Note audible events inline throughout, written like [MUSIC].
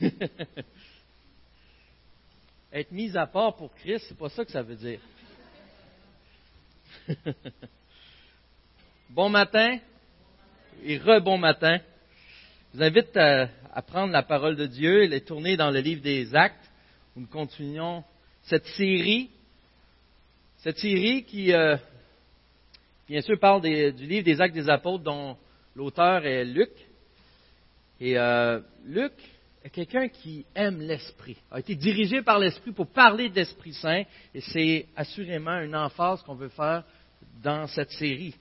[LAUGHS] Être mis à part pour Christ, c'est pas ça que ça veut dire. [LAUGHS] bon matin et re-bon matin. Je vous invite à, prendre la parole de Dieu et les tourner dans le livre des Actes, où nous continuons cette série, cette série qui, euh, bien sûr, parle du livre des Actes des Apôtres, dont l'auteur est Luc. Et euh, Luc quelqu'un qui aime l'Esprit, a été dirigé par l'Esprit pour parler de l'Esprit Saint, et c'est assurément une emphase qu'on veut faire dans cette série.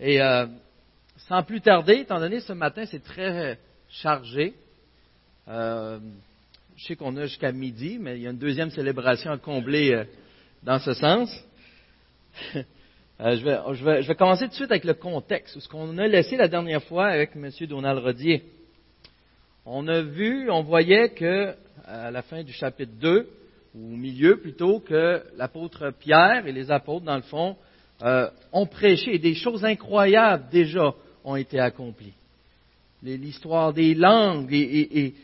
Et euh, sans plus tarder, étant donné ce matin c'est très chargé, euh, je sais qu'on a jusqu'à midi, mais il y a une deuxième célébration à combler euh, dans ce sens. [LAUGHS] je, vais, je, vais, je, vais, commencer tout de suite avec le contexte, ce qu'on a laissé la dernière fois avec M. Donald Rodier. On a vu, on voyait que à la fin du chapitre 2, ou au milieu plutôt, que l'apôtre Pierre et les apôtres, dans le fond, euh, ont prêché des choses incroyables déjà ont été accomplies. L'histoire des langues et,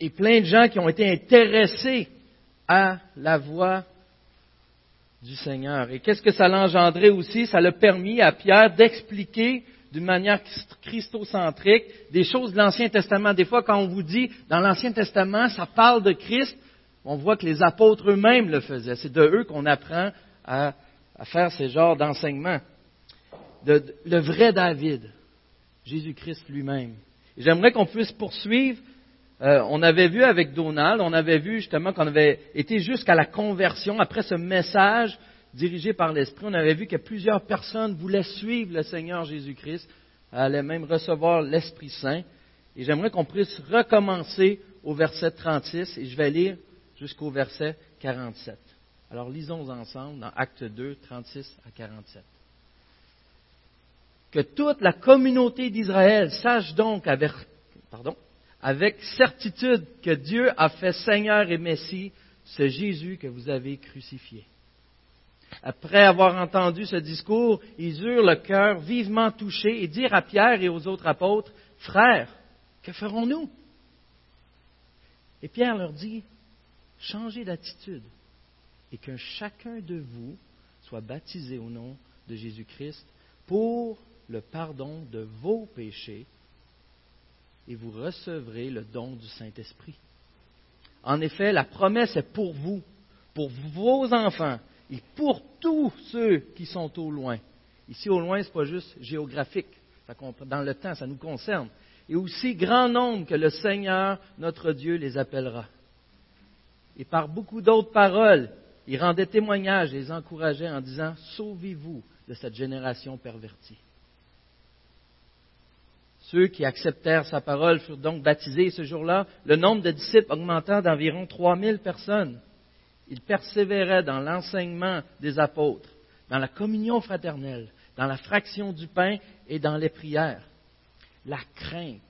et, plein de gens qui ont été intéressés à la voix du Seigneur. Et qu'est-ce que ça l'a engendré aussi? Ça l'a permis à Pierre d'expliquer d'une manière christocentrique des choses de l'Ancien Testament. Des fois, quand on vous dit dans l'Ancien Testament, ça parle de Christ, on voit que les apôtres eux-mêmes le faisaient. C'est de eux qu'on apprend à, faire ces genres d'enseignements. le vrai David, Jésus-Christ lui-même. J'aimerais qu'on puisse poursuivre. Euh, on avait vu avec Donald, on avait vu justement qu'on avait été jusqu'à la conversion après ce message dirigé par l'Esprit. On avait vu que plusieurs personnes voulaient suivre le Seigneur Jésus-Christ, allaient même recevoir l'Esprit Saint. Et j'aimerais qu'on puisse recommencer au verset 36 et je vais lire jusqu'au verset 47. Alors lisons ensemble dans Acte 2, 36 à 47. Que toute la communauté d'Israël sache donc avec certitude que Dieu a fait Seigneur et Messie ce Jésus que vous avez crucifié. Après avoir entendu ce discours, ils eurent le cœur vivement touché et dirent à Pierre et aux autres apôtres, Frères, que ferons-nous Et Pierre leur dit, changez d'attitude et que chacun de vous soit baptisé au nom de Jésus-Christ pour le pardon de vos péchés et vous recevrez le don du Saint-Esprit. En effet, la promesse est pour vous, pour vos enfants et pour tous ceux qui sont au loin. Ici, au loin, ce n'est pas juste géographique. Dans le temps, ça nous concerne. Et aussi grand nombre que le Seigneur, notre Dieu, les appellera. Et par beaucoup d'autres paroles, il rendait témoignage et les encourageait en disant Sauvez-vous de cette génération pervertie. Ceux qui acceptèrent sa parole furent donc baptisés ce jour-là, le nombre de disciples augmentant d'environ 3000 personnes. Ils persévéraient dans l'enseignement des apôtres, dans la communion fraternelle, dans la fraction du pain et dans les prières. La crainte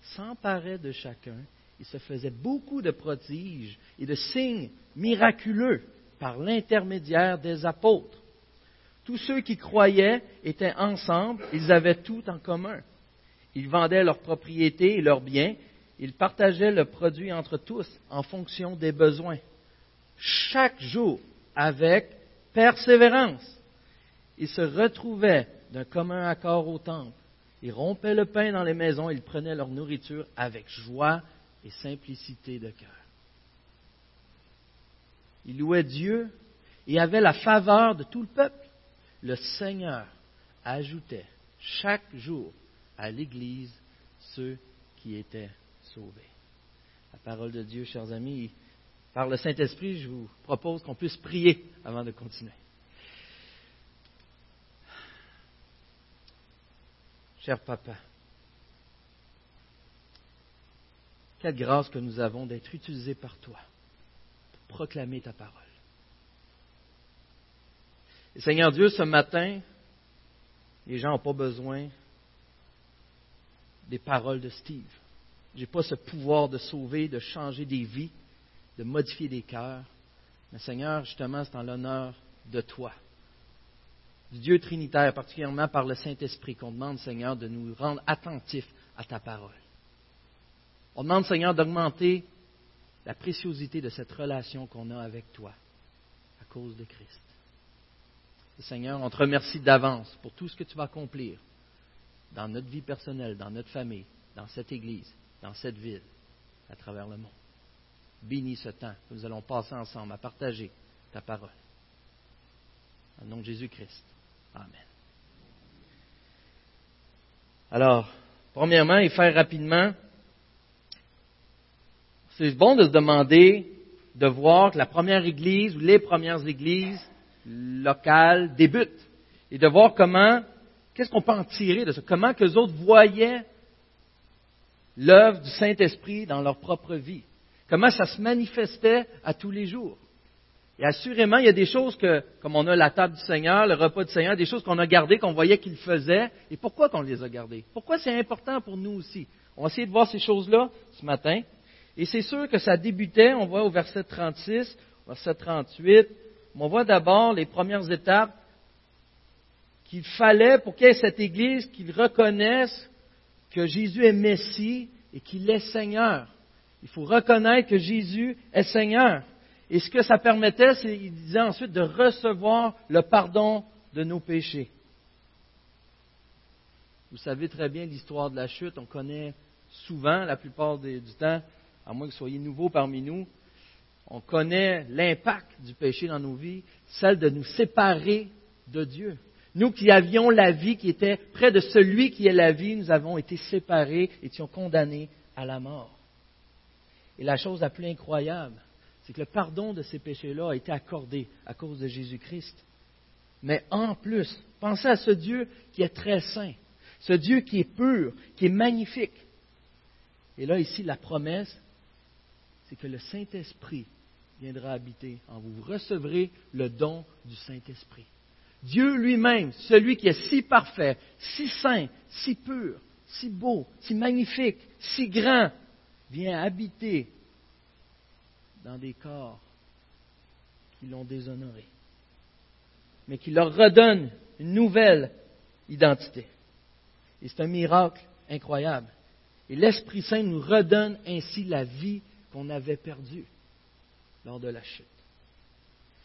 s'emparait de chacun il se faisait beaucoup de prodiges et de signes miraculeux par l'intermédiaire des apôtres. Tous ceux qui croyaient étaient ensemble, ils avaient tout en commun. Ils vendaient leurs propriétés et leurs biens, ils partageaient le produit entre tous en fonction des besoins. Chaque jour, avec persévérance, ils se retrouvaient d'un commun accord au temple. Ils rompaient le pain dans les maisons, ils prenaient leur nourriture avec joie et simplicité de cœur. Il louait Dieu et avait la faveur de tout le peuple. Le Seigneur ajoutait chaque jour à l'Église ceux qui étaient sauvés. La parole de Dieu, chers amis, par le Saint-Esprit, je vous propose qu'on puisse prier avant de continuer. Cher Papa, Quelle grâce que nous avons d'être utilisés par toi pour proclamer ta parole. Et Seigneur Dieu, ce matin, les gens n'ont pas besoin des paroles de Steve. Je n'ai pas ce pouvoir de sauver, de changer des vies, de modifier des cœurs. Mais Seigneur, justement, c'est en l'honneur de toi, du Dieu Trinitaire, particulièrement par le Saint-Esprit, qu'on demande, Seigneur, de nous rendre attentifs à ta parole. On demande, Seigneur, d'augmenter la préciosité de cette relation qu'on a avec toi à cause de Christ. Seigneur, on te remercie d'avance pour tout ce que tu vas accomplir dans notre vie personnelle, dans notre famille, dans cette Église, dans cette ville, à travers le monde. Bénis ce temps que nous allons passer ensemble à partager ta parole. Au nom de Jésus-Christ. Amen. Alors, premièrement, et faire rapidement, c'est bon de se demander, de voir que la première Église ou les premières Églises locales débutent et de voir comment, qu'est-ce qu'on peut en tirer de ça, comment que les autres voyaient l'œuvre du Saint-Esprit dans leur propre vie, comment ça se manifestait à tous les jours. Et assurément, il y a des choses que, comme on a la table du Seigneur, le repas du Seigneur, des choses qu'on a gardées, qu'on voyait qu'il faisait. Et pourquoi qu'on les a gardées? Pourquoi c'est important pour nous aussi? On va essayer de voir ces choses-là ce matin. Et c'est sûr que ça débutait, on voit au verset 36, verset 38, on voit d'abord les premières étapes qu'il fallait pour qu'il y ait cette Église, qu'ils reconnaissent que Jésus est Messie et qu'il est Seigneur. Il faut reconnaître que Jésus est Seigneur. Et ce que ça permettait, c'est, il disait ensuite, de recevoir le pardon de nos péchés. Vous savez très bien l'histoire de la chute, on connaît souvent, la plupart du temps, à moins que vous soyez nouveau parmi nous, on connaît l'impact du péché dans nos vies, celle de nous séparer de Dieu. Nous qui avions la vie, qui était près de celui qui est la vie, nous avons été séparés, étions condamnés à la mort. Et la chose la plus incroyable, c'est que le pardon de ces péchés-là a été accordé à cause de Jésus-Christ. Mais en plus, pensez à ce Dieu qui est très saint, ce Dieu qui est pur, qui est magnifique. Et là, ici, la promesse, c'est que le Saint-Esprit viendra habiter en vous. Vous recevrez le don du Saint-Esprit. Dieu lui-même, celui qui est si parfait, si saint, si pur, si beau, si magnifique, si grand, vient habiter dans des corps qui l'ont déshonoré, mais qui leur redonne une nouvelle identité. Et c'est un miracle incroyable. Et l'Esprit Saint nous redonne ainsi la vie qu'on avait perdue lors de la chute.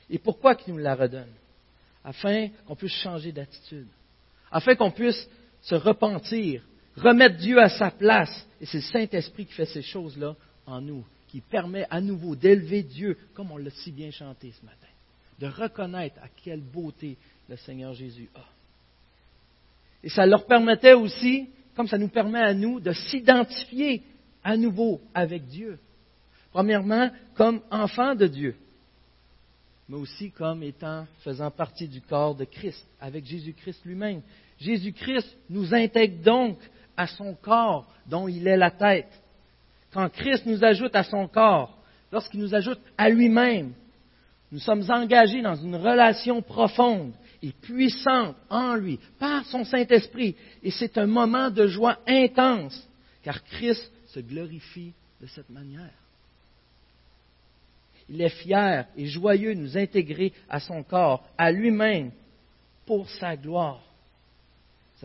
Et pourquoi qu'il nous la redonne? Afin qu'on puisse changer d'attitude, afin qu'on puisse se repentir, remettre Dieu à sa place. Et c'est le Saint-Esprit qui fait ces choses-là en nous qui permet à nouveau d'élever Dieu, comme on l'a si bien chanté ce matin, de reconnaître à quelle beauté le Seigneur Jésus a. Et ça leur permettait aussi, comme ça nous permet à nous, de s'identifier à nouveau avec Dieu. Premièrement, comme enfants de Dieu, mais aussi comme étant, faisant partie du corps de Christ, avec Jésus-Christ lui-même. Jésus-Christ nous intègre donc à son corps dont il est la tête quand Christ nous ajoute à son corps, lorsqu'il nous ajoute à lui-même, nous sommes engagés dans une relation profonde et puissante en lui, par son Saint-Esprit. Et c'est un moment de joie intense, car Christ se glorifie de cette manière. Il est fier et joyeux de nous intégrer à son corps, à lui-même, pour sa gloire.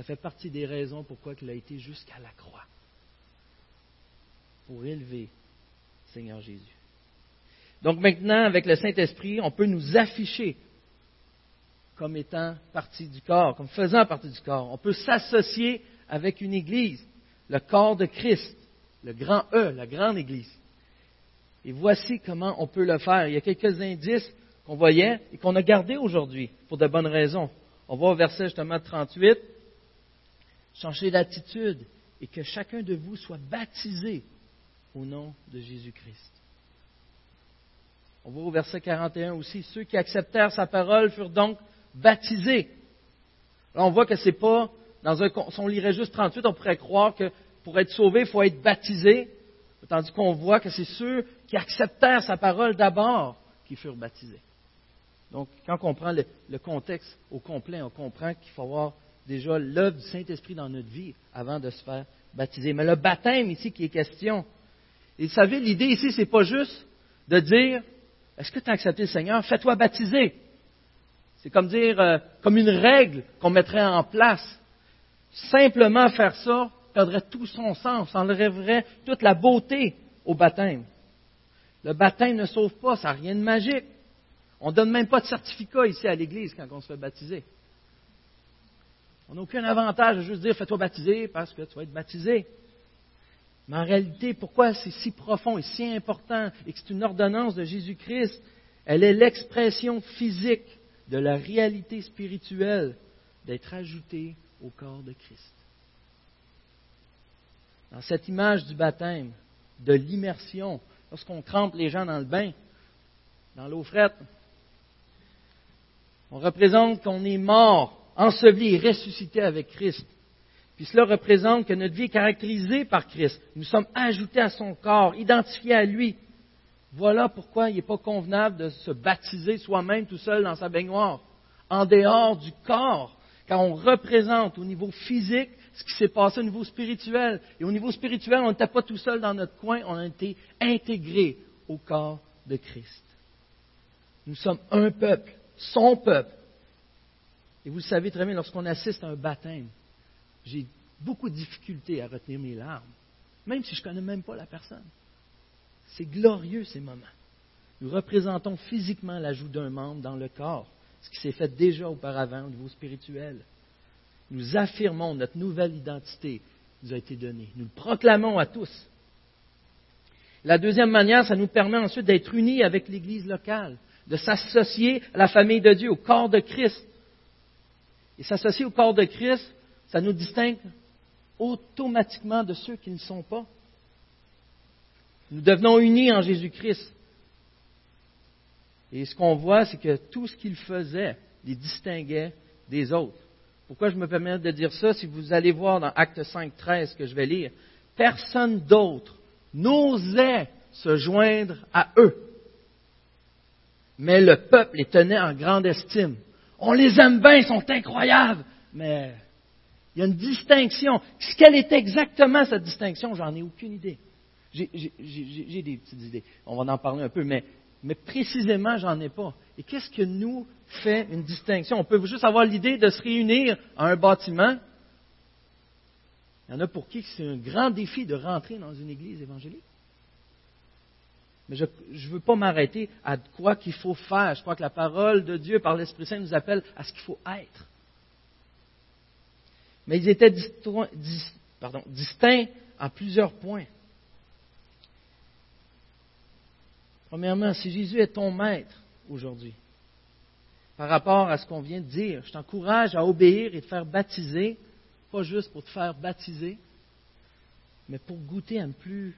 Ça fait partie des raisons pourquoi il a été jusqu'à la croix pour élever Seigneur Jésus. Donc maintenant, avec le Saint-Esprit, on peut nous afficher comme étant partie du corps, comme faisant partie du corps. On peut s'associer avec une Église, le corps de Christ, le grand E, la grande Église. Et voici comment on peut le faire. Il y a quelques indices qu'on voyait et qu'on a gardés aujourd'hui pour de bonnes raisons. On voit au verset justement 38, changer d'attitude et que chacun de vous soit baptisé au nom de Jésus-Christ. On voit au verset 41 aussi, ceux qui acceptèrent sa parole furent donc baptisés. Là, on voit que c'est pas, dans un, si on lirait juste 38, on pourrait croire que pour être sauvé, il faut être baptisé, tandis qu'on voit que c'est ceux qui acceptèrent sa parole d'abord qui furent baptisés. Donc, quand on prend le, le contexte au complet, on comprend qu'il faut avoir déjà l'œuvre du Saint-Esprit dans notre vie avant de se faire baptiser. Mais le baptême ici qui est question, et vous savez, l'idée ici, c'est pas juste de dire, est-ce que tu as accepté le Seigneur? Fais-toi baptiser. C'est comme dire, euh, comme une règle qu'on mettrait en place. Simplement faire ça perdrait tout son sens, enlèverait toute la beauté au baptême. Le baptême ne sauve pas, ça n'a rien de magique. On ne donne même pas de certificat ici à l'Église quand on se fait baptiser. On n'a aucun avantage à juste dire fais-toi baptiser parce que tu vas être baptisé. Mais en réalité, pourquoi c'est si profond et si important et que c'est une ordonnance de Jésus-Christ? Elle est l'expression physique de la réalité spirituelle d'être ajoutée au corps de Christ. Dans cette image du baptême, de l'immersion, lorsqu'on trempe les gens dans le bain, dans l'eau frette, on représente qu'on est mort, enseveli et ressuscité avec Christ. Puis cela représente que notre vie est caractérisée par Christ. Nous sommes ajoutés à son corps, identifiés à lui. Voilà pourquoi il n'est pas convenable de se baptiser soi-même tout seul dans sa baignoire, en dehors du corps, car on représente au niveau physique ce qui s'est passé au niveau spirituel. Et au niveau spirituel, on n'était pas tout seul dans notre coin, on a été intégrés au corps de Christ. Nous sommes un peuple, son peuple. Et vous le savez très bien, lorsqu'on assiste à un baptême, j'ai beaucoup de difficultés à retenir mes larmes, même si je ne connais même pas la personne. C'est glorieux ces moments. Nous représentons physiquement l'ajout d'un membre dans le corps, ce qui s'est fait déjà auparavant au niveau spirituel. Nous affirmons notre nouvelle identité qui nous a été donnée. Nous le proclamons à tous. La deuxième manière, ça nous permet ensuite d'être unis avec l'Église locale, de s'associer à la famille de Dieu, au corps de Christ. Et s'associer au corps de Christ, ça nous distingue automatiquement de ceux qui ne sont pas. Nous devenons unis en Jésus-Christ. Et ce qu'on voit, c'est que tout ce qu'il faisait les distinguait des autres. Pourquoi je me permets de dire ça? Si vous allez voir dans Acte 5, 13 que je vais lire, personne d'autre n'osait se joindre à eux. Mais le peuple les tenait en grande estime. On les aime bien, ils sont incroyables. Mais il y a une distinction. Qu'elle est exactement, cette distinction, j'en ai aucune idée. J'ai des petites idées. On va en parler un peu, mais, mais précisément, j'en ai pas. Et qu'est-ce que nous fait une distinction? On peut juste avoir l'idée de se réunir à un bâtiment. Il y en a pour qui c'est un grand défi de rentrer dans une église évangélique. Mais je ne veux pas m'arrêter à quoi qu'il faut faire. Je crois que la parole de Dieu par l'Esprit Saint nous appelle à ce qu'il faut être. Mais ils étaient distincts en plusieurs points. Premièrement, si Jésus est ton maître aujourd'hui, par rapport à ce qu'on vient de dire, je t'encourage à obéir et te faire baptiser, pas juste pour te faire baptiser, mais pour goûter à une plus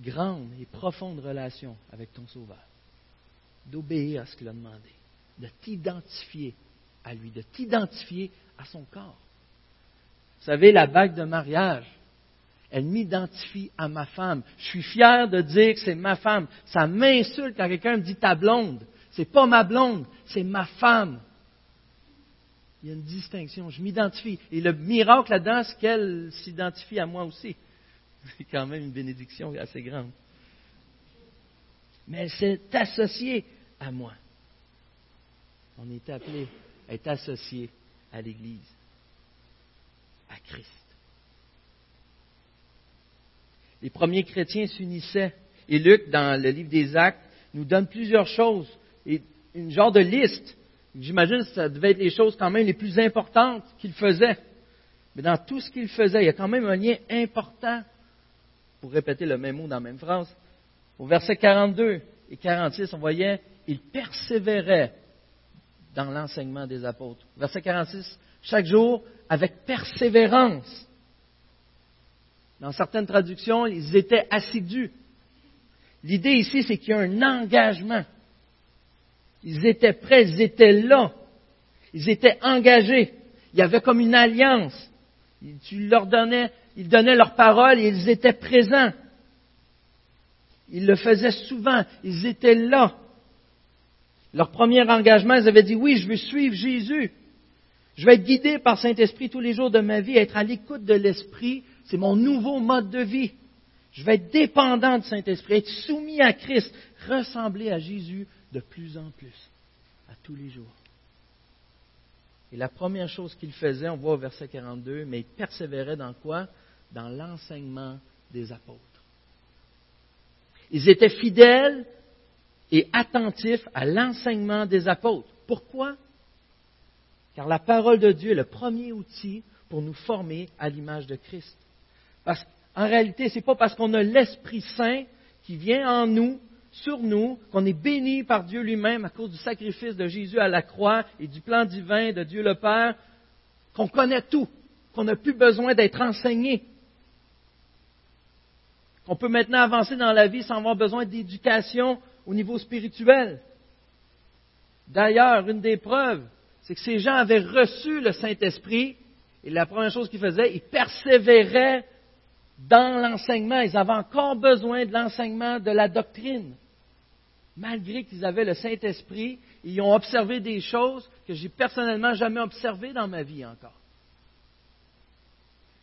grande et profonde relation avec ton Sauveur. D'obéir à ce qu'il a demandé, de t'identifier à lui, de t'identifier à son corps. Vous savez, la bague de mariage, elle m'identifie à ma femme. Je suis fier de dire que c'est ma femme. Ça m'insulte quand quelqu'un me dit ta blonde. C'est pas ma blonde, c'est ma femme. Il y a une distinction. Je m'identifie. Et le miracle là-dedans, c'est qu'elle s'identifie à moi aussi. C'est quand même une bénédiction assez grande. Mais elle s'est associée à moi. On est appelé à être associé à l'Église, à Christ les premiers chrétiens s'unissaient. Et Luc, dans le livre des Actes, nous donne plusieurs choses, et une genre de liste. J'imagine que ça devait être les choses quand même les plus importantes qu'il faisait. Mais dans tout ce qu'il faisait, il y a quand même un lien important, pour répéter le même mot dans la même phrase. Au verset 42 et 46, on voyait, il persévérait dans l'enseignement des apôtres. Verset 46, chaque jour, avec persévérance dans certaines traductions, ils étaient assidus. L'idée ici, c'est qu'il y a un engagement. Ils étaient prêts, ils étaient là. Ils étaient engagés. Il y avait comme une alliance. Tu leur donnais, ils donnaient leur parole et ils étaient présents. Ils le faisaient souvent. Ils étaient là. Leur premier engagement, ils avaient dit oui, je veux suivre Jésus. Je vais être guidé par Saint-Esprit tous les jours de ma vie, être à l'écoute de l'Esprit c'est mon nouveau mode de vie. Je vais être dépendant du Saint-Esprit, être soumis à Christ, ressembler à Jésus de plus en plus, à tous les jours. Et la première chose qu'il faisait, on voit au verset 42, mais il persévérait dans quoi? Dans l'enseignement des apôtres. Ils étaient fidèles et attentifs à l'enseignement des apôtres. Pourquoi? Car la parole de Dieu est le premier outil pour nous former à l'image de Christ. Parce qu'en réalité, ce n'est pas parce qu'on a l'Esprit Saint qui vient en nous, sur nous, qu'on est béni par Dieu lui-même à cause du sacrifice de Jésus à la croix et du plan divin de Dieu le Père, qu'on connaît tout, qu'on n'a plus besoin d'être enseigné, qu'on peut maintenant avancer dans la vie sans avoir besoin d'éducation au niveau spirituel. D'ailleurs, une des preuves, c'est que ces gens avaient reçu le Saint-Esprit et la première chose qu'ils faisaient, ils persévéraient dans l'enseignement. Ils avaient encore besoin de l'enseignement de la doctrine. Malgré qu'ils avaient le Saint-Esprit, ils ont observé des choses que j'ai personnellement jamais observées dans ma vie encore.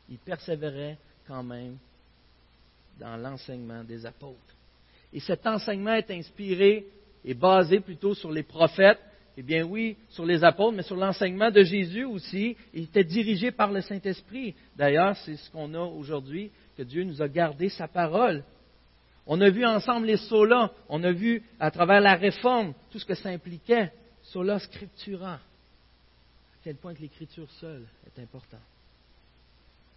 Ils persévéraient quand même dans l'enseignement des apôtres. Et cet enseignement est inspiré et basé plutôt sur les prophètes, eh bien oui, sur les apôtres, mais sur l'enseignement de Jésus aussi. Il était dirigé par le Saint-Esprit. D'ailleurs, c'est ce qu'on a aujourd'hui, que Dieu nous a gardé sa parole. On a vu ensemble les solas, on a vu à travers la réforme tout ce que ça impliquait. Sola scriptura. À quel point l'écriture seule est importante.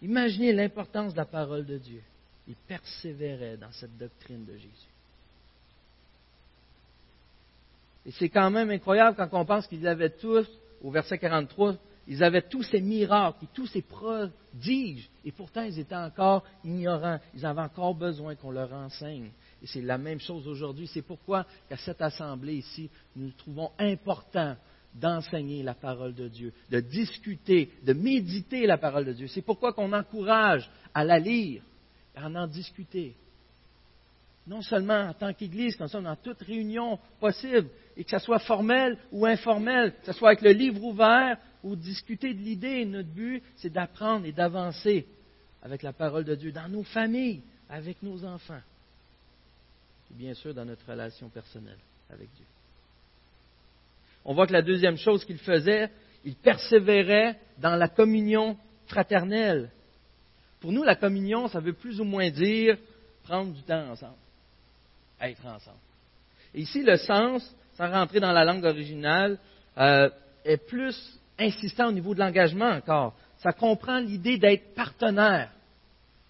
Imaginez l'importance de la parole de Dieu. Il persévérait dans cette doctrine de Jésus. Et c'est quand même incroyable quand on pense qu'ils avaient tous, au verset 43, ils avaient tous ces miracles, tous ces prodiges, et pourtant ils étaient encore ignorants. Ils avaient encore besoin qu'on leur enseigne. Et c'est la même chose aujourd'hui. C'est pourquoi qu'à cette assemblée ici, nous trouvons important d'enseigner la parole de Dieu, de discuter, de méditer la parole de Dieu. C'est pourquoi qu'on encourage à la lire, à en discuter. Non seulement en tant qu'Église, comme ça, dans toute réunion possible, et que ce soit formel ou informel, que ce soit avec le livre ouvert ou discuter de l'idée. Notre but, c'est d'apprendre et d'avancer avec la parole de Dieu dans nos familles, avec nos enfants, et bien sûr dans notre relation personnelle avec Dieu. On voit que la deuxième chose qu'il faisait, il persévérait dans la communion fraternelle. Pour nous, la communion, ça veut plus ou moins dire prendre du temps ensemble, être ensemble. Ici, le sens, sans rentrer dans la langue originale, euh, est plus insistant au niveau de l'engagement encore. Ça comprend l'idée d'être partenaire.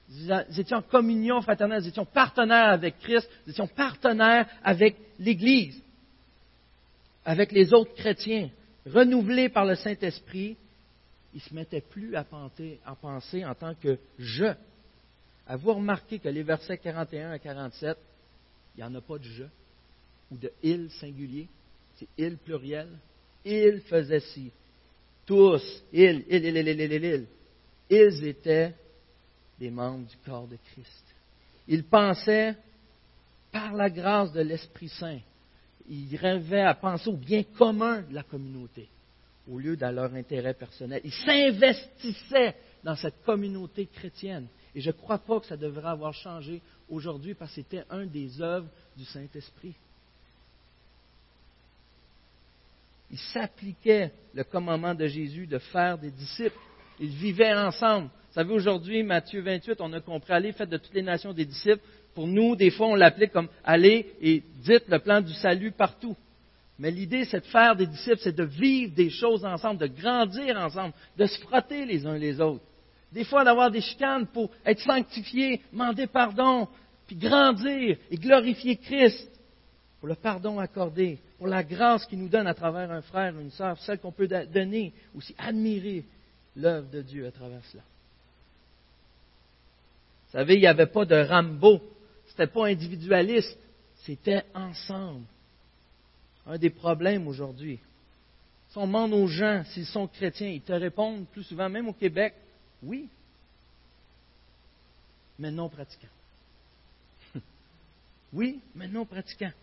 Nous étions en communion fraternelle, nous étions partenaires avec Christ, nous étions partenaires avec l'Église, avec les autres chrétiens. Renouvelés par le Saint-Esprit, ils ne se mettaient plus à penser, en tant que je. Avez-vous remarqué que les versets 41 à 47, il n'y en a pas de je ou de il singulier, c'est il pluriel. Il faisait ci. Tous, il, il, il, il, il, il, il. Ils étaient des membres du corps de Christ. Ils pensaient par la grâce de l'Esprit Saint. Ils rêvaient à penser au bien commun de la communauté au lieu de leur intérêt personnel. Ils s'investissaient dans cette communauté chrétienne. Et je ne crois pas que ça devrait avoir changé aujourd'hui parce que c'était un des œuvres du Saint-Esprit. Ils s'appliquaient le commandement de Jésus de faire des disciples. Ils vivaient ensemble. Vous savez, aujourd'hui, Matthieu 28, on a compris, allez, faites de toutes les nations des disciples. Pour nous, des fois, on l'applique comme allez et dites le plan du salut partout. Mais l'idée, c'est de faire des disciples, c'est de vivre des choses ensemble, de grandir ensemble, de se frotter les uns les autres. Des fois, d'avoir des chicanes pour être sanctifié, demander pardon, puis grandir et glorifier Christ pour le pardon accordé, pour la grâce qu'il nous donne à travers un frère une sœur, celle qu'on peut donner, aussi admirer l'œuvre de Dieu à travers cela. Vous savez, il n'y avait pas de Rambo, c'était pas individualiste, c'était ensemble. Un des problèmes aujourd'hui. Si on demande aux gens s'ils sont chrétiens, ils te répondent plus souvent, même au Québec, oui, mais non pratiquants. [LAUGHS] oui, mais non pratiquants.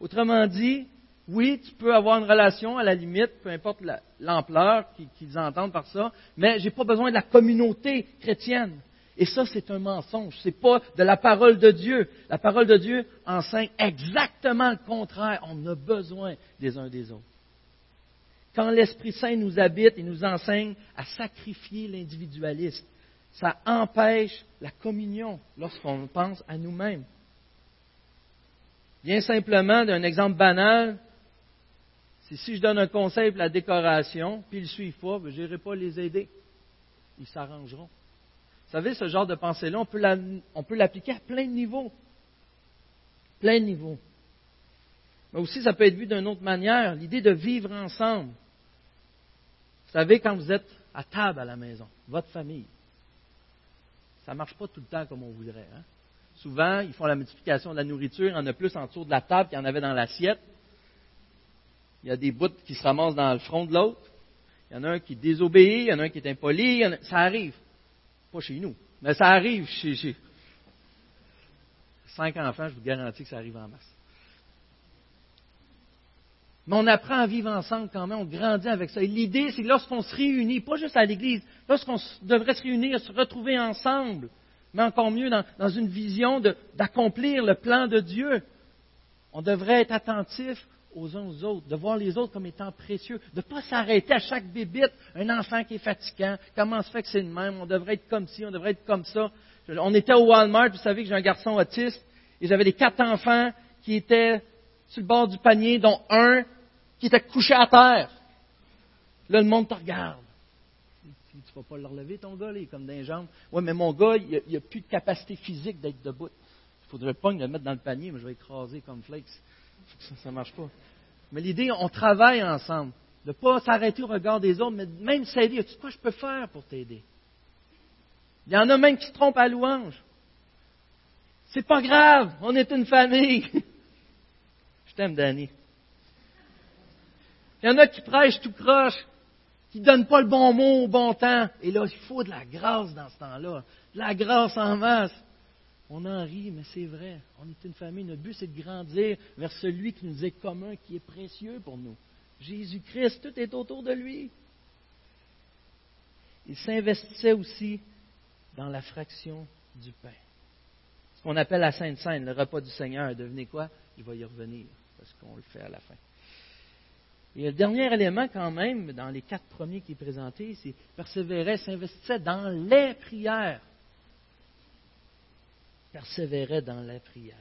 Autrement dit, oui, tu peux avoir une relation à la limite, peu importe l'ampleur qu'ils entendent par ça, mais je n'ai pas besoin de la communauté chrétienne. Et ça, c'est un mensonge. Ce n'est pas de la parole de Dieu. La parole de Dieu enseigne exactement le contraire. On a besoin des uns des autres. Quand l'Esprit Saint nous habite, il nous enseigne à sacrifier l'individualisme. Ça empêche la communion lorsqu'on pense à nous-mêmes. Bien simplement, d'un exemple banal, c'est si je donne un conseil pour la décoration, puis ils ne suivent pas, ben, je n'irai pas les aider. Ils s'arrangeront. Vous savez, ce genre de pensée-là, on peut l'appliquer à plein de niveaux. Plein de niveaux. Mais aussi, ça peut être vu d'une autre manière, l'idée de vivre ensemble. Vous savez, quand vous êtes à table à la maison, votre famille, ça ne marche pas tout le temps comme on voudrait. Hein? Souvent, ils font la multiplication de la nourriture, il y en a plus en dessous de la table qu'il y en avait dans l'assiette. Il y a des bouts qui se ramassent dans le front de l'autre. Il y en a un qui désobéit, il y en a un qui est impoli. Ça arrive. Pas chez nous, mais ça arrive chez, chez... Cinq enfants, je vous garantis que ça arrive en masse. Mais on apprend à vivre ensemble quand même, on grandit avec ça. Et l'idée, c'est que lorsqu'on se réunit, pas juste à l'Église, lorsqu'on devrait se réunir, se retrouver ensemble, mais encore mieux dans, une vision d'accomplir le plan de Dieu, on devrait être attentif aux uns aux autres, de voir les autres comme étant précieux, de ne pas s'arrêter à chaque bébite, un enfant qui est fatigant, comment se fait que c'est le même, on devrait être comme ci, on devrait être comme ça. On était au Walmart, vous savez que j'ai un garçon autiste, et j'avais les quatre enfants qui étaient sur le bord du panier, dont un qui était couché à terre. Là, le monde te regarde. Tu ne vas pas le relever, ton gars, il est comme d'un jambes. Oui, mais mon gars, il n'a plus de capacité physique d'être debout. Il faudrait pas le mettre dans le panier, mais je vais écraser comme flakes. Ça ne marche pas. Mais l'idée, on travaille ensemble. De ne pas s'arrêter au regard des autres, mais même s'aider. Tu sais quoi je peux faire pour t'aider? Il y en a même qui se trompent à louange. C'est pas grave, on est une famille. [LAUGHS] Je t'aime, Danny. Il y en a qui prêchent tout croche, qui ne donnent pas le bon mot au bon temps. Et là, il faut de la grâce dans ce temps-là. De la grâce en masse. On en rit, mais c'est vrai. On est une famille. Notre but, c'est de grandir vers celui qui nous est commun, qui est précieux pour nous. Jésus-Christ, tout est autour de lui. Il s'investissait aussi dans la fraction du pain. Ce qu'on appelle la Sainte Seine, le repas du Seigneur. Devenez quoi? Il va y revenir, parce qu'on le fait à la fin. Et le dernier élément, quand même, dans les quatre premiers qui est présenté, c'est persévérait, s'investissait dans les prières. Persévérait dans les prières.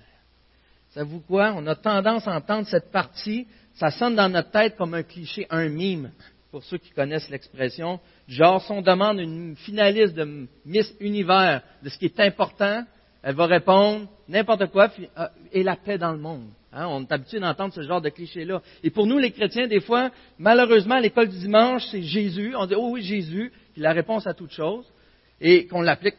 Savez-vous quoi? On a tendance à entendre cette partie, ça sonne dans notre tête comme un cliché, un mime, pour ceux qui connaissent l'expression. Genre, si on demande une finaliste de Miss Univers de ce qui est important, elle va répondre n'importe quoi euh, et la paix dans le monde. Hein, on est habitué d'entendre ce genre de cliché-là. Et pour nous, les chrétiens, des fois, malheureusement, à l'école du dimanche, c'est Jésus. On dit, oh oui, Jésus, puis la réponse à toute chose. Et qu'on l'applique,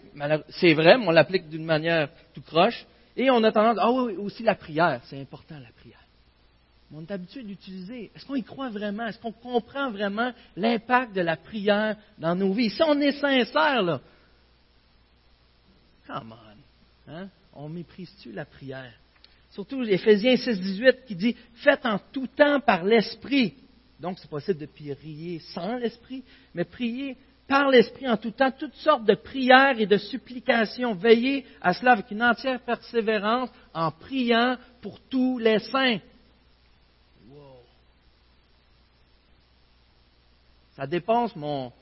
c'est vrai, mais on l'applique d'une manière tout croche. Et on a tendance, ah oui, aussi la prière, c'est important la prière. On est habitué d'utiliser. Est-ce qu'on y croit vraiment? Est-ce qu'on comprend vraiment l'impact de la prière dans nos vies? Si on est sincère, là, come on, hein? on méprise-tu la prière? Surtout Éphésiens 6, 18 qui dit Faites en tout temps par l'Esprit. Donc, c'est possible de prier sans l'Esprit, mais prier par l'Esprit en tout temps, toutes sortes de prières et de supplications. Veillez à cela avec une entière persévérance en priant pour tous les saints. Wow. Ça dépense mon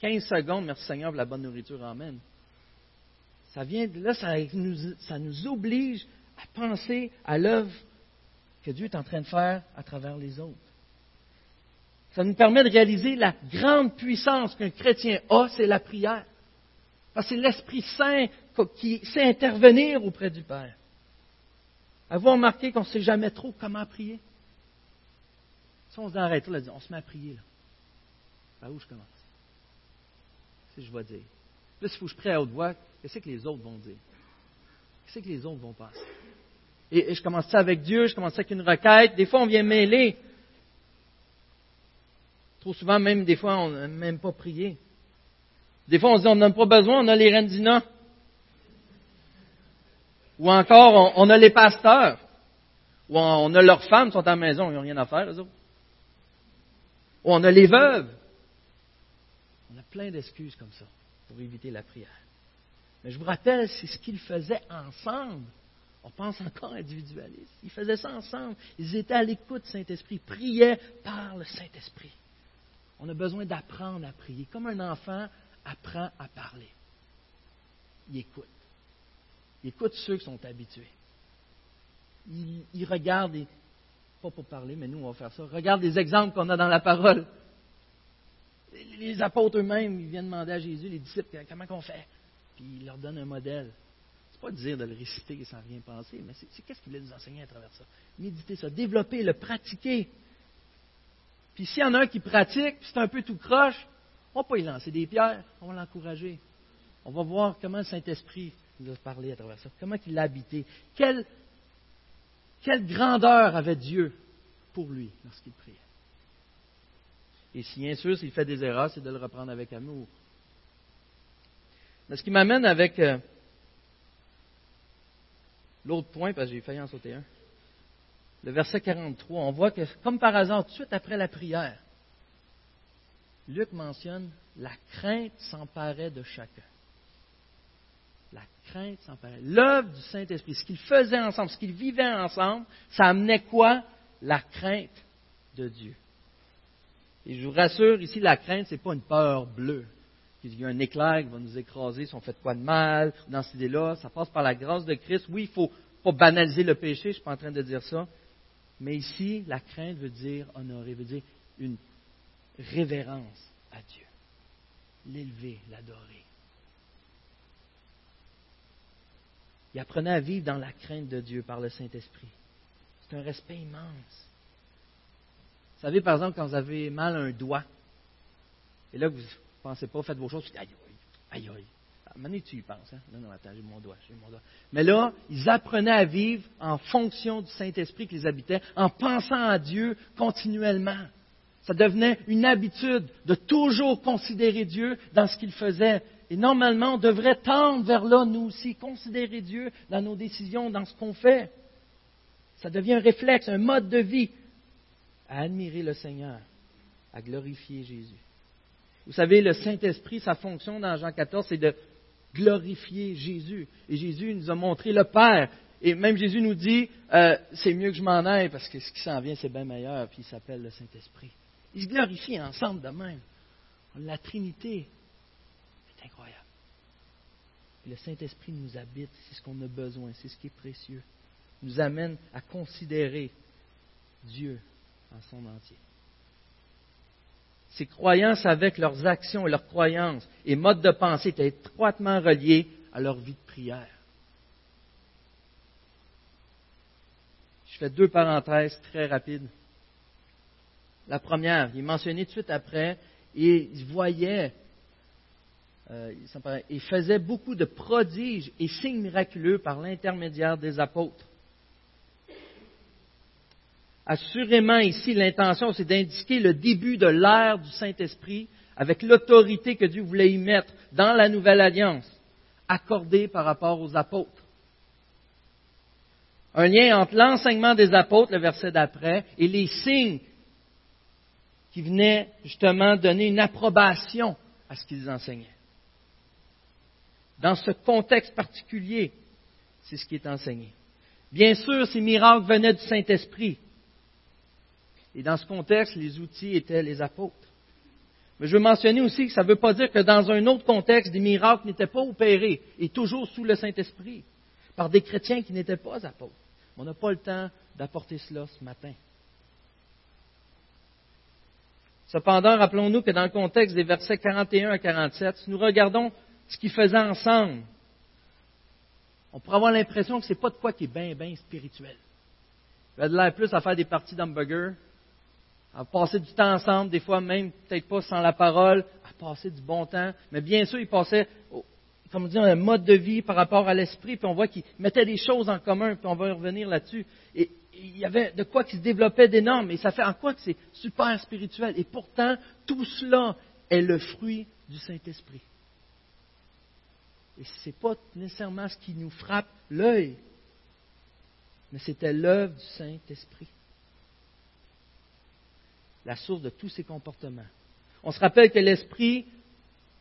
15 secondes, merci Seigneur pour la bonne nourriture, Amen. Ça vient de là, ça nous, ça nous oblige à penser à l'œuvre que Dieu est en train de faire à travers les autres. Ça nous permet de réaliser la grande puissance qu'un chrétien a, c'est la prière. Parce que c'est l'Esprit Saint qui sait intervenir auprès du Père. Avez-vous remarqué qu'on ne sait jamais trop comment prier? Si on se arrête là, on se met à prier là. Par où je commence? Si je vais dire. Là, s'il faut que je prie à haute voix, qu'est-ce que les autres vont dire? Qu'est-ce que les autres vont penser? Et, je commence ça avec Dieu, je commence ça avec une requête. Des fois, on vient mêler. Trop souvent, même des fois, on n'a même pas prié. Des fois, on se dit, on n'a pas besoin, on a les rendina. Ou encore, on, a les pasteurs. Ou on, a leurs femmes, sont à la maison, ils n'ont rien à faire, eux autres. Ou on a les veuves. On a plein d'excuses comme ça pour éviter la prière. Mais je vous rappelle, c'est ce qu'ils faisaient ensemble. On pense encore individualiste. Ils faisaient ça ensemble. Ils étaient à l'écoute du Saint-Esprit, priaient par le Saint-Esprit. On a besoin d'apprendre à prier, comme un enfant apprend à parler. il écoute. Il écoute ceux qui sont habitués. Il, regarde, et, pas pour parler, mais nous on va faire ça, regarde les exemples qu'on a dans la parole. Les apôtres eux-mêmes, ils viennent demander à Jésus, les disciples, comment qu'on fait? Puis il leur donne un modèle. C'est pas dire de le réciter sans rien penser, mais c'est qu'est-ce qu'il voulait nous enseigner à travers ça? Méditer ça, développer, le pratiquer. Puis s'il y en a un qui pratique, puis c'est un peu tout croche, on va pas y lancer des pierres, on va l'encourager. On va voir comment le Saint-Esprit nous a parlé à travers ça, comment il l'a habité. Quelle, quelle grandeur avait Dieu pour lui lorsqu'il priait. Et si bien sûr, s'il fait des erreurs, c'est de le reprendre avec amour. Mais ce qui m'amène avec euh, l'autre point, parce que j'ai failli en sauter un, le verset 43, on voit que, comme par hasard, tout de suite après la prière, Luc mentionne la crainte s'emparait de chacun. La crainte s'emparait. L'œuvre du Saint-Esprit, ce qu'ils faisaient ensemble, ce qu'ils vivaient ensemble, ça amenait quoi? La crainte de Dieu. Et je vous rassure, ici, la crainte, ce n'est pas une peur bleue. Il y a un éclair qui va nous écraser si on fait quoi de mal, dans cette idée-là. Ça passe par la grâce de Christ. Oui, il ne faut pas banaliser le péché, je ne suis pas en train de dire ça. Mais ici, la crainte veut dire honorer, veut dire une révérence à Dieu. L'élever, l'adorer. Il apprenait à vivre dans la crainte de Dieu par le Saint-Esprit. C'est un respect immense. Vous savez, par exemple, quand vous avez mal un doigt, et là, vous ne pensez pas, faites vos choses, vous dites, aïe, aïe, aïe. Maintenant, tu y penses. Hein? Non, non, attends, j'ai mon doigt, j'ai mon doigt. Mais là, ils apprenaient à vivre en fonction du Saint-Esprit qui les habitait, en pensant à Dieu continuellement. Ça devenait une habitude de toujours considérer Dieu dans ce qu'ils faisaient. Et normalement, on devrait tendre vers là, nous aussi, considérer Dieu dans nos décisions, dans ce qu'on fait. Ça devient un réflexe, un mode de vie à admirer le Seigneur, à glorifier Jésus. Vous savez, le Saint-Esprit, sa fonction dans Jean 14, c'est de glorifier Jésus. Et Jésus nous a montré le Père. Et même Jésus nous dit, euh, c'est mieux que je m'en aille parce que ce qui s'en vient, c'est bien meilleur. Puis il s'appelle le Saint-Esprit. Ils se glorifient ensemble de même. La Trinité est incroyable. Le Saint-Esprit nous habite, c'est ce qu'on a besoin, c'est ce qui est précieux. Il nous amène à considérer Dieu en son entier. Ces croyances avec leurs actions et leurs croyances et modes de pensée étaient étroitement reliés à leur vie de prière. Je fais deux parenthèses très rapides. La première, il est mentionné tout de suite après, et il voyait, euh, il faisait beaucoup de prodiges et signes miraculeux par l'intermédiaire des apôtres. Assurément, ici, l'intention, c'est d'indiquer le début de l'ère du Saint-Esprit avec l'autorité que Dieu voulait y mettre dans la nouvelle alliance, accordée par rapport aux apôtres. Un lien entre l'enseignement des apôtres, le verset d'après, et les signes qui venaient justement donner une approbation à ce qu'ils enseignaient. Dans ce contexte particulier, c'est ce qui est enseigné. Bien sûr, ces miracles venaient du Saint-Esprit. Et dans ce contexte, les outils étaient les apôtres. Mais je veux mentionner aussi que ça ne veut pas dire que dans un autre contexte, des miracles n'étaient pas opérés, et toujours sous le Saint-Esprit, par des chrétiens qui n'étaient pas apôtres. On n'a pas le temps d'apporter cela ce matin. Cependant, rappelons-nous que dans le contexte des versets 41 à 47, si nous regardons ce qu'ils faisaient ensemble, on pourrait avoir l'impression que ce n'est pas de quoi qui est bien, bien spirituel. Il y a de l'air plus à faire des parties d'hamburger, à passer du temps ensemble, des fois même peut-être pas sans la parole, à passer du bon temps. Mais bien sûr, ils passaient, comme dire, un mode de vie par rapport à l'esprit, puis on voit qu'ils mettaient des choses en commun, puis on va y revenir là-dessus. Et il y avait de quoi qui se développait d'énorme, et ça fait en quoi que c'est super spirituel. Et pourtant, tout cela est le fruit du Saint-Esprit. Et ce n'est pas nécessairement ce qui nous frappe l'œil, mais c'était l'œuvre du Saint-Esprit la source de tous ces comportements. On se rappelle que l'Esprit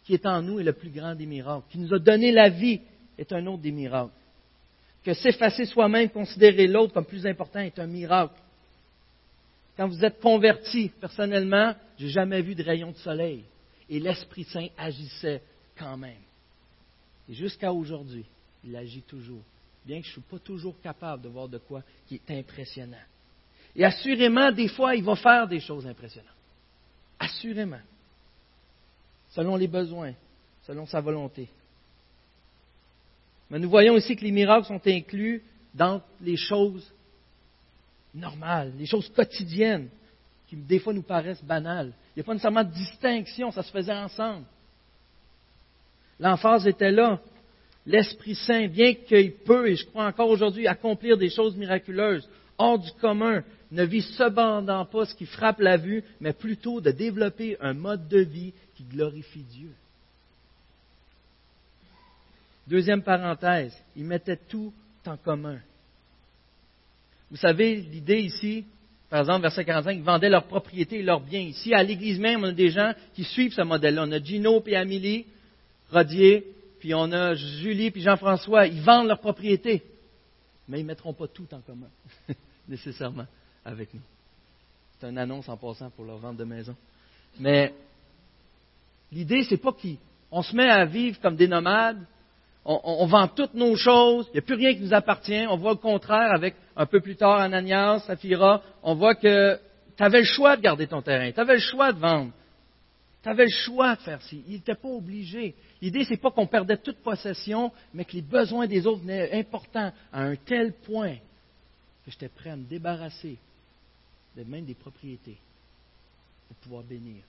qui est en nous est le plus grand des miracles, qui nous a donné la vie est un autre des miracles. Que s'effacer soi-même, considérer l'autre comme plus important est un miracle. Quand vous êtes converti, personnellement, j'ai jamais vu de rayon de soleil. Et l'Esprit Saint agissait quand même. Et jusqu'à aujourd'hui, il agit toujours, bien que je ne suis pas toujours capable de voir de quoi qui est impressionnant. Et assurément, des fois, il va faire des choses impressionnantes. Assurément. Selon les besoins, selon sa volonté. Mais nous voyons aussi que les miracles sont inclus dans les choses normales, les choses quotidiennes, qui des fois nous paraissent banales. Il n'y a pas nécessairement de distinction, ça se faisait ensemble. L'emphase était là. L'Esprit Saint, bien qu'il peut, et je crois encore aujourd'hui, accomplir des choses miraculeuses, hors du commun, ne vit cependant pas ce qui frappe la vue, mais plutôt de développer un mode de vie qui glorifie Dieu. Deuxième parenthèse, il mettait tout en commun. Vous savez, l'idée ici, par exemple, verset 45, ils vendaient leurs propriétés et leurs biens. Ici, à l'église même, on a des gens qui suivent ce modèle-là. On a Gino et Amélie Rodier, puis on a Julie puis Jean-François. Ils vendent leurs propriétés, mais ils ne mettront pas tout en commun, [LAUGHS] nécessairement, avec nous. C'est une annonce en passant pour leur vente de maison. Mais l'idée, c'est pas qu'on se met à vivre comme des nomades, on, vend toutes nos choses, il n'y a plus rien qui nous appartient. On voit le contraire avec un peu plus tard Ananias, Saphira, on voit que tu avais le choix de garder ton terrain, tu avais le choix de vendre, tu avais le choix de faire ci. Il n'était pas obligé. L'idée, n'est pas qu'on perdait toute possession, mais que les besoins des autres venaient importants à un tel point que j'étais prêt à me débarrasser même des propriétés pour pouvoir bénir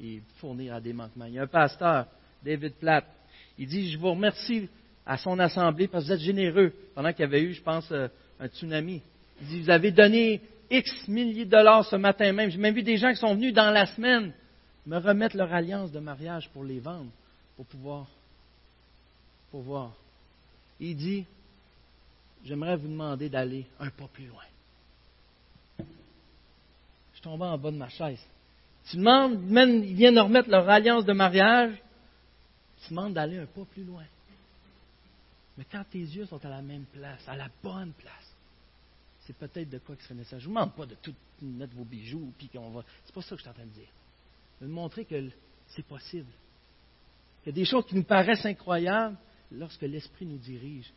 et fournir à des manquements. Il y a un pasteur, David Platt, il dit, je vous remercie à son assemblée parce que vous êtes généreux pendant qu'il y avait eu, je pense, euh, un tsunami. Il dit, vous avez donné X milliers de dollars ce matin même. J'ai même vu des gens qui sont venus dans la semaine me remettre leur alliance de mariage pour les vendre, pour pouvoir, pour voir. Il dit, j'aimerais vous demander d'aller un pas plus loin. Tombais en bas de ma chaise. Tu demandes, ils viennent de remettre leur alliance de mariage, tu demandes d'aller un pas plus loin. Mais quand tes yeux sont à la même place, à la bonne place, c'est peut-être de quoi que serait nécessaire. Je ne vous demande pas de tout mettre vos bijoux, puis qu'on va. C'est pas ça que je suis en train de dire. Je veux montrer que c'est possible. Il y a des choses qui nous paraissent incroyables lorsque l'Esprit nous dirige.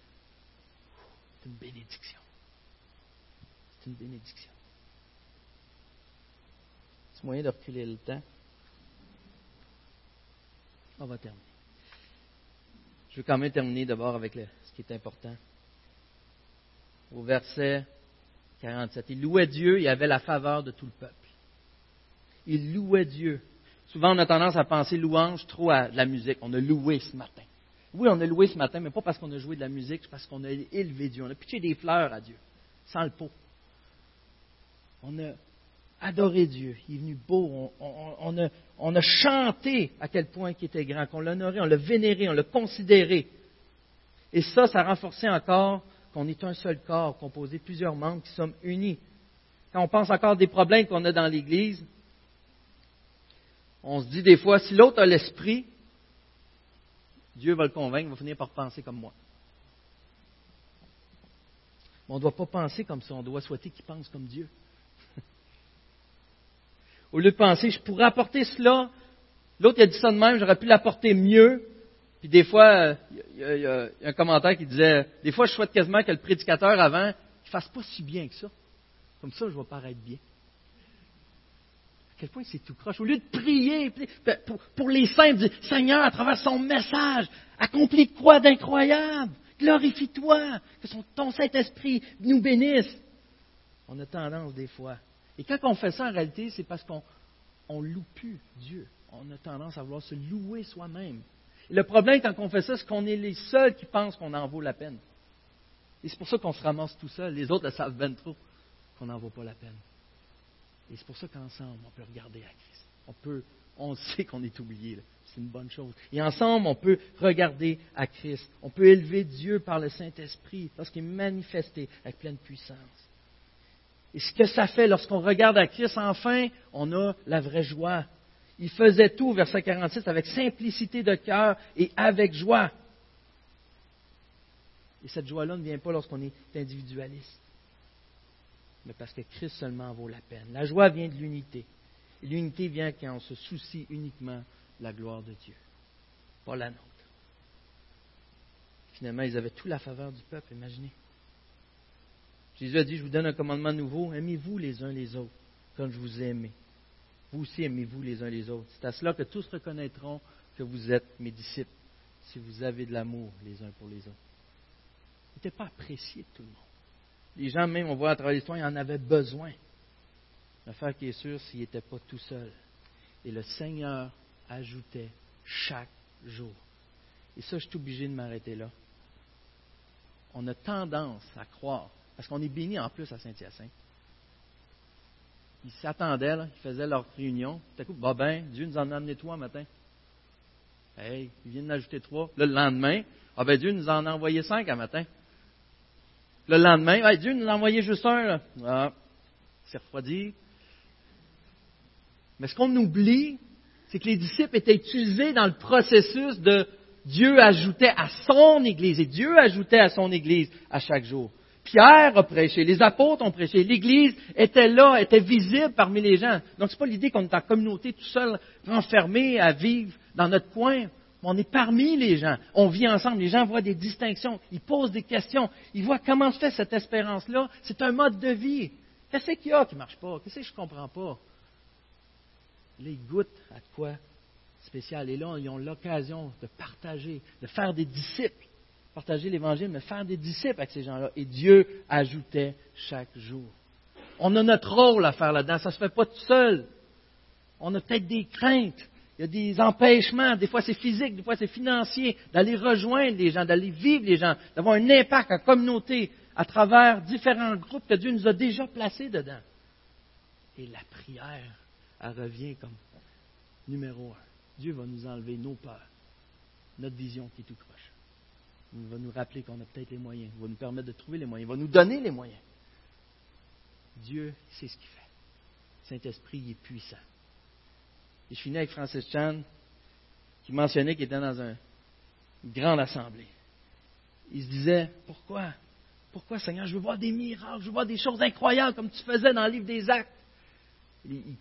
C'est une bénédiction. C'est une bénédiction. Moyen de reculer le temps. On va terminer. Je veux quand même terminer d'abord avec ce qui est important. Au verset 47. Il louait Dieu et avait la faveur de tout le peuple. Il louait Dieu. Souvent, on a tendance à penser louange trop à la musique. On a loué ce matin. Oui, on a loué ce matin, mais pas parce qu'on a joué de la musique, c'est parce qu'on a élevé Dieu. On a pitché des fleurs à Dieu, sans le pot. On a adoré Dieu. Il est venu beau. On, a, chanté à quel point il était grand, qu'on l'a honoré, on l'a vénéré, on l'a considéré. Et ça, ça renforçait encore qu'on est un seul corps, composé de plusieurs membres qui sommes unis. Quand on pense encore des problèmes qu'on a dans l'Église, on se dit des fois, si l'autre a l'esprit, Dieu va le convaincre, il va finir par penser comme moi. Mais on ne doit pas penser comme ça, on doit souhaiter qu'il pense comme Dieu. Au lieu de penser, je pourrais apporter cela, l'autre a dit ça de même, j'aurais pu l'apporter mieux. Puis des fois, il y, a, un commentaire qui disait, des fois je souhaite quasiment que le prédicateur avant, ne fasse pas si bien que ça. Comme ça, je vais paraître bien. À quel point c'est tout croche. Au lieu de prier pour, les saints, dire, Seigneur, à travers son message, accomplis quoi d'incroyable? Glorifie-toi, que ton Saint-Esprit nous bénisse. On a tendance des fois et quand on fait ça, en réalité, c'est parce qu'on ne loue plus Dieu. On a tendance à vouloir se louer soi-même. le problème, quand on fait ça, c'est qu'on est les seuls qui pensent qu'on en vaut la peine. Et c'est pour ça qu'on se ramasse tout seul. Les autres le savent bien trop qu'on n'en vaut pas la peine. Et c'est pour ça qu'ensemble, on peut regarder à Christ. On peut, on sait qu'on est oublié. C'est une bonne chose. Et ensemble, on peut regarder à Christ. On peut élever Dieu par le Saint-Esprit lorsqu'il est manifesté avec pleine puissance. Et ce que ça fait lorsqu'on regarde à Christ, enfin, on a la vraie joie. Il faisait tout, verset 46, avec simplicité de cœur et avec joie. Et cette joie-là ne vient pas lorsqu'on est individualiste, mais parce que Christ seulement vaut la peine. La joie vient de l'unité. L'unité vient quand on se soucie uniquement de la gloire de Dieu, pas la nôtre. Finalement, ils avaient toute la faveur du peuple, imaginez. Jésus a dit, je vous donne un commandement nouveau, aimez-vous les uns les autres, comme je vous ai aimé. Vous aussi aimez-vous les uns les autres. C'est à cela que tous reconnaîtront que vous êtes mes disciples, si vous avez de l'amour les uns pour les autres. Il n'était pas apprécié de tout le monde. Les gens, même, on voit à travers l'histoire, ils en avaient besoin. L'affaire qui est sûre, s'il n'était pas tout seul. Et le Seigneur ajoutait chaque jour. Et ça, je suis obligé de m'arrêter là. On a tendance à croire, parce qu'on est béni en plus à Saint-Hyacinthe. Ils s'attendaient, ils faisaient leur réunion. Tout à coup, bah ben, Dieu nous en a amené trois matin. Hey, il vient d'ajouter trois. le lendemain, ah ben Dieu nous en a envoyé cinq un matin. Le lendemain, Dieu nous a envoyé juste un. Là. Ah, c'est refroidi. Mais ce qu'on oublie, c'est que les disciples étaient utilisés dans le processus de Dieu ajoutait à son Église, et Dieu ajoutait à son Église à chaque jour. Pierre a prêché, les apôtres ont prêché, l'Église était là, était visible parmi les gens. Donc, ce n'est pas l'idée qu'on est en communauté tout seul, enfermé à vivre dans notre coin. On est parmi les gens. On vit ensemble. Les gens voient des distinctions. Ils posent des questions. Ils voient comment se fait cette espérance-là. C'est un mode de vie. Qu'est-ce qu'il y a qui ne marche pas? Qu'est-ce que je ne comprends pas? Les goûtent à quoi spécial. Et là, ils ont l'occasion de partager, de faire des disciples. Partager l'Évangile, mais faire des disciples avec ces gens-là. Et Dieu ajoutait chaque jour. On a notre rôle à faire là-dedans. Ça ne se fait pas tout seul. On a peut-être des craintes. Il y a des empêchements. Des fois, c'est physique, des fois, c'est financier. D'aller rejoindre les gens, d'aller vivre les gens, d'avoir un impact en communauté à travers différents groupes que Dieu nous a déjà placés dedans. Et la prière, elle revient comme numéro un. Dieu va nous enlever nos peurs, notre vision qui est tout croche. Il va nous rappeler qu'on a peut-être les moyens. Il va nous permettre de trouver les moyens. Il va nous donner les moyens. Dieu sait ce qu'il fait. Saint-Esprit, est puissant. Et je finis avec Francis Chan, qui mentionnait qu'il était dans une grande assemblée. Il se disait, pourquoi? Pourquoi, Seigneur, je veux voir des miracles, je veux voir des choses incroyables comme tu faisais dans le livre des actes. Il,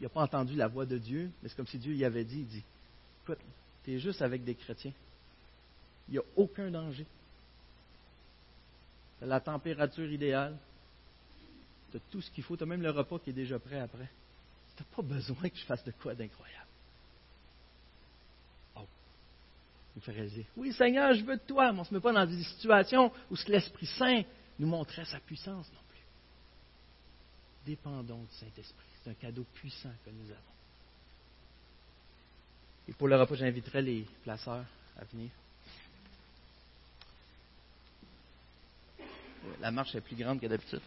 il n'a pas entendu la voix de Dieu, mais c'est comme si Dieu y avait dit, il dit, écoute, tu es juste avec des chrétiens. Il n'y a aucun danger. Tu as la température idéale. Tu as tout ce qu'il faut. Tu as même le repas qui est déjà prêt après. Tu n'as pas besoin que je fasse de quoi d'incroyable. Oh. Fait réaliser. Oui, Seigneur, je veux de toi, mais on ne se met pas dans des situations où l'Esprit Saint nous montrait sa puissance non plus. Dépendons du Saint-Esprit. C'est un cadeau puissant que nous avons. Et pour le repas, j'inviterai les placeurs à venir. La marche est plus grande que d'habitude.